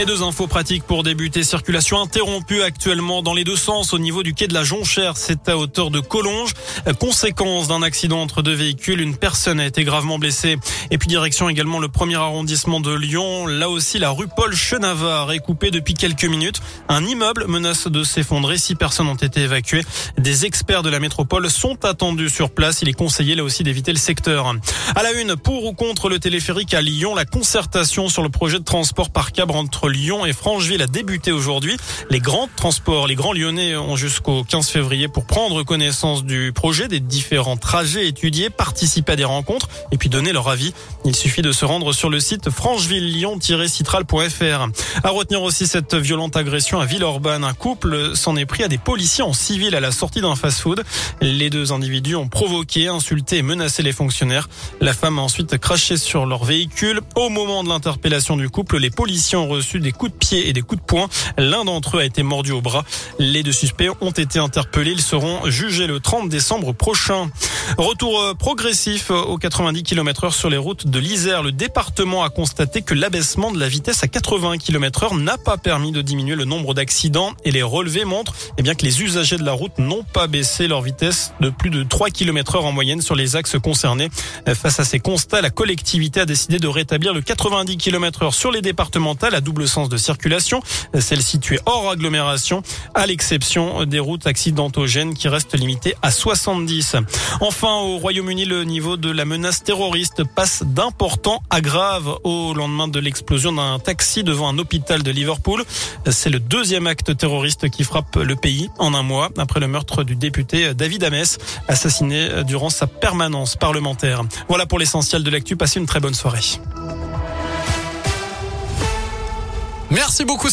Et deux infos pratiques pour débuter. Circulation interrompue actuellement dans les deux sens au niveau du quai de la Jonchère. C'est à hauteur de Collonges. Conséquence d'un accident entre deux véhicules. Une personne a été gravement blessée. Et puis direction également le premier arrondissement de Lyon. Là aussi, la rue Paul Chenavard est coupée depuis quelques minutes. Un immeuble menace de s'effondrer. Six personnes ont été évacuées. Des experts de la métropole sont attendus sur place. Il est conseillé là aussi d'éviter le secteur. À la une, pour ou contre le téléphérique à Lyon, la concertation sur le projet de transport par câble entre Lyon et Francheville a débuté aujourd'hui. Les grands transports, les grands lyonnais ont jusqu'au 15 février pour prendre connaissance du projet, des différents trajets étudiés, participer à des rencontres et puis donner leur avis. Il suffit de se rendre sur le site francheville-lyon-citral.fr. À retenir aussi cette violente agression à Villeurbanne. Un couple s'en est pris à des policiers en civil à la sortie d'un fast-food. Les deux individus ont provoqué, insulté et menacé les fonctionnaires. La femme a ensuite craché sur leur véhicule. Au moment de l'interpellation du couple, les policiers ont reçu des coups de pied et des coups de poing. L'un d'entre eux a été mordu au bras. Les deux suspects ont été interpellés. Ils seront jugés le 30 décembre prochain. Retour euh, progressif aux 90 km heure sur les routes de l'Isère. Le département a constaté que l'abaissement de la vitesse à 80 km heure n'a pas permis de diminuer le nombre d'accidents et les relevés montrent eh bien, que les usagers de la route n'ont pas baissé leur vitesse de plus de 3 km heure en moyenne sur les axes concernés. Face à ces constats, la collectivité a décidé de rétablir le 90 km heure sur les départementales à double sens de circulation, celles situées hors agglomération, à l'exception des routes accidentogènes qui restent limitées à 70. Enfin, au Royaume-Uni, le niveau de la menace terroriste passe d'important à grave au lendemain de l'explosion d'un taxi devant un hôpital de Liverpool. C'est le deuxième acte terroriste qui frappe le pays en un mois après le meurtre du député David Ames, assassiné durant sa permanence parlementaire. Voilà pour l'essentiel de l'actu. Passez une très bonne soirée. Merci beaucoup.